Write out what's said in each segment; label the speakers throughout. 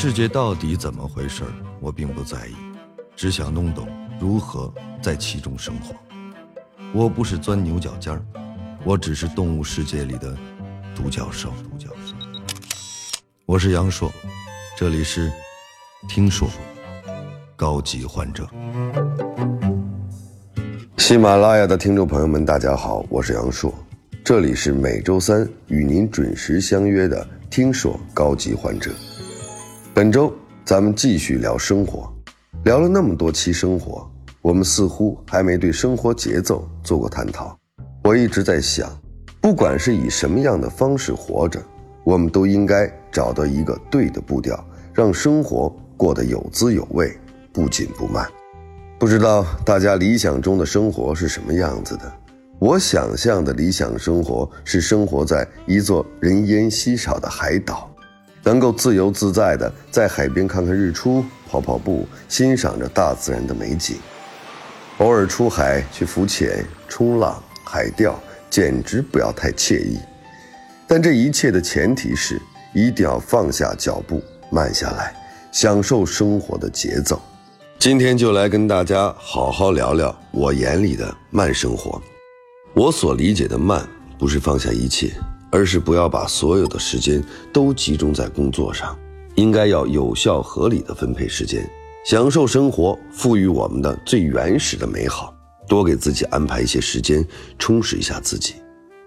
Speaker 1: 世界到底怎么回事我并不在意，只想弄懂如何在其中生活。我不是钻牛角尖儿，我只是动物世界里的独角兽。独角兽。我是杨硕，这里是听说高级患者。
Speaker 2: 喜马拉雅的听众朋友们，大家好，我是杨硕，这里是每周三与您准时相约的听说高级患者。本周咱们继续聊生活，聊了那么多期生活，我们似乎还没对生活节奏做过探讨。我一直在想，不管是以什么样的方式活着，我们都应该找到一个对的步调，让生活过得有滋有味，不紧不慢。不知道大家理想中的生活是什么样子的？我想象的理想生活是生活在一座人烟稀少的海岛，能够自由自在的在海边看看日出、跑跑步，欣赏着大自然的美景。偶尔出海去浮潜、冲浪、海钓，简直不要太惬意。但这一切的前提是，一定要放下脚步，慢下来，享受生活的节奏。今天就来跟大家好好聊聊我眼里的慢生活。我所理解的慢，不是放下一切，而是不要把所有的时间都集中在工作上，应该要有效合理的分配时间，享受生活赋予我们的最原始的美好，多给自己安排一些时间，充实一下自己。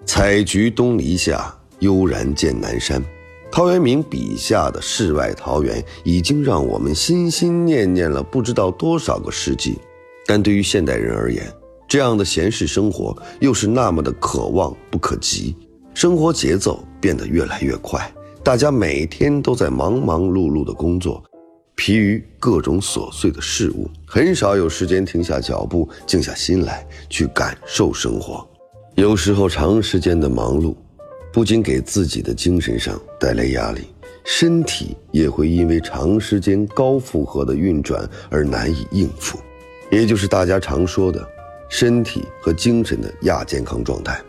Speaker 2: 采菊东篱下，悠然见南山。陶渊明笔下的世外桃源，已经让我们心心念念了不知道多少个世纪。但对于现代人而言，这样的闲适生活又是那么的可望不可及。生活节奏变得越来越快，大家每天都在忙忙碌碌的工作，疲于各种琐碎的事物，很少有时间停下脚步，静下心来去感受生活。有时候，长时间的忙碌。不仅给自己的精神上带来压力，身体也会因为长时间高负荷的运转而难以应付，也就是大家常说的身体和精神的亚健康状态。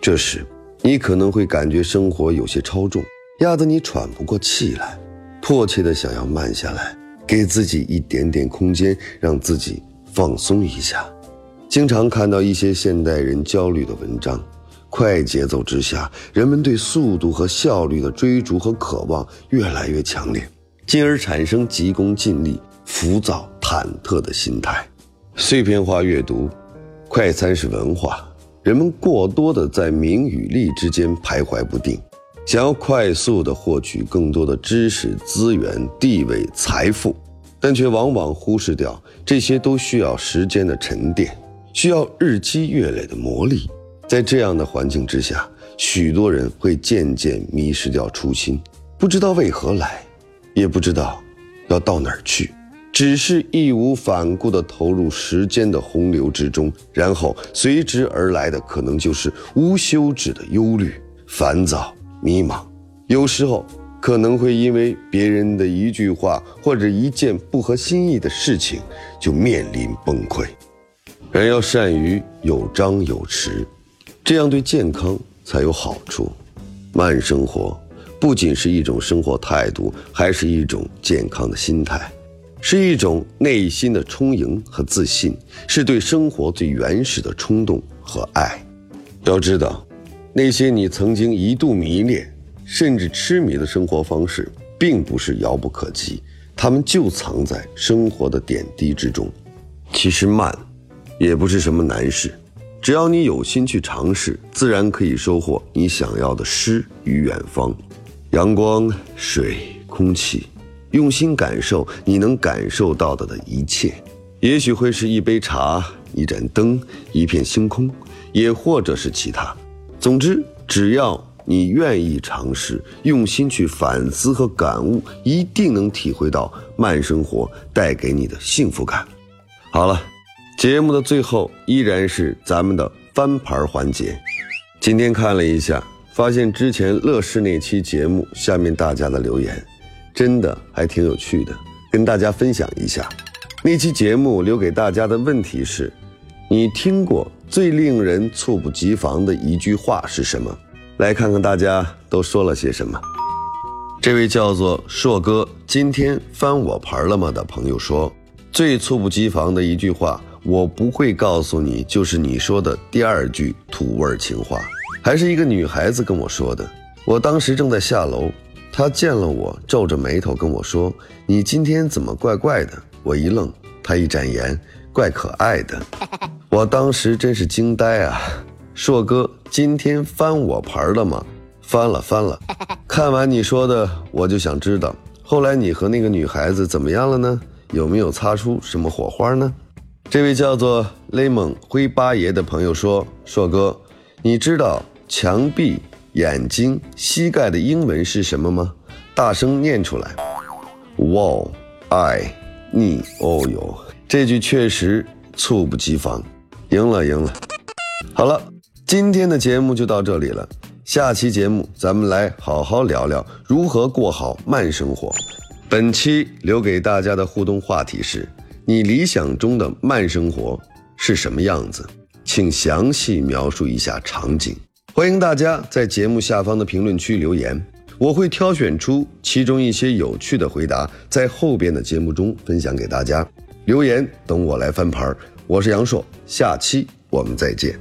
Speaker 2: 这时，你可能会感觉生活有些超重，压得你喘不过气来，迫切的想要慢下来，给自己一点点空间，让自己放松一下。经常看到一些现代人焦虑的文章。快节奏之下，人们对速度和效率的追逐和渴望越来越强烈，进而产生急功近利、浮躁忐忑的心态。碎片化阅读，快餐式文化，人们过多的在名与利之间徘徊不定，想要快速的获取更多的知识、资源、地位、财富，但却往往忽视掉这些都需要时间的沉淀，需要日积月累的磨砺。在这样的环境之下，许多人会渐渐迷失掉初心，不知道为何来，也不知道要到哪儿去，只是义无反顾地投入时间的洪流之中，然后随之而来的可能就是无休止的忧虑、烦躁、迷茫，有时候可能会因为别人的一句话或者一件不合心意的事情就面临崩溃。人要善于有张有弛。这样对健康才有好处。慢生活不仅是一种生活态度，还是一种健康的心态，是一种内心的充盈和自信，是对生活最原始的冲动和爱。要知道，那些你曾经一度迷恋甚至痴迷的生活方式，并不是遥不可及，它们就藏在生活的点滴之中。其实慢，也不是什么难事。只要你有心去尝试，自然可以收获你想要的诗与远方。阳光、水、空气，用心感受你能感受到的的一切。也许会是一杯茶、一盏灯、一片星空，也或者是其他。总之，只要你愿意尝试，用心去反思和感悟，一定能体会到慢生活带给你的幸福感。好了。节目的最后依然是咱们的翻牌环节。今天看了一下，发现之前乐视那期节目下面大家的留言，真的还挺有趣的，跟大家分享一下。那期节目留给大家的问题是：你听过最令人猝不及防的一句话是什么？来看看大家都说了些什么。这位叫做硕哥，今天翻我牌了吗的朋友说，最猝不及防的一句话，我不会告诉你，就是你说的第二句土味情话，还是一个女孩子跟我说的。我当时正在下楼，他见了我，皱着眉头跟我说：“你今天怎么怪怪的？”我一愣，他一展颜，怪可爱的。我当时真是惊呆啊！硕哥，今天翻我牌了吗？翻了，翻了。看完你说的，我就想知道，后来你和那个女孩子怎么样了呢？有没有擦出什么火花呢？这位叫做雷蒙灰八爷的朋友说：“硕哥，你知道墙壁、眼睛、膝盖的英文是什么吗？大声念出来。Wall, I, knee。哦哟，这句确实猝不及防，赢了，赢了。好了。”今天的节目就到这里了，下期节目咱们来好好聊聊如何过好慢生活。本期留给大家的互动话题是：你理想中的慢生活是什么样子？请详细描述一下场景。欢迎大家在节目下方的评论区留言，我会挑选出其中一些有趣的回答，在后边的节目中分享给大家。留言等我来翻牌。我是杨硕，下期我们再见。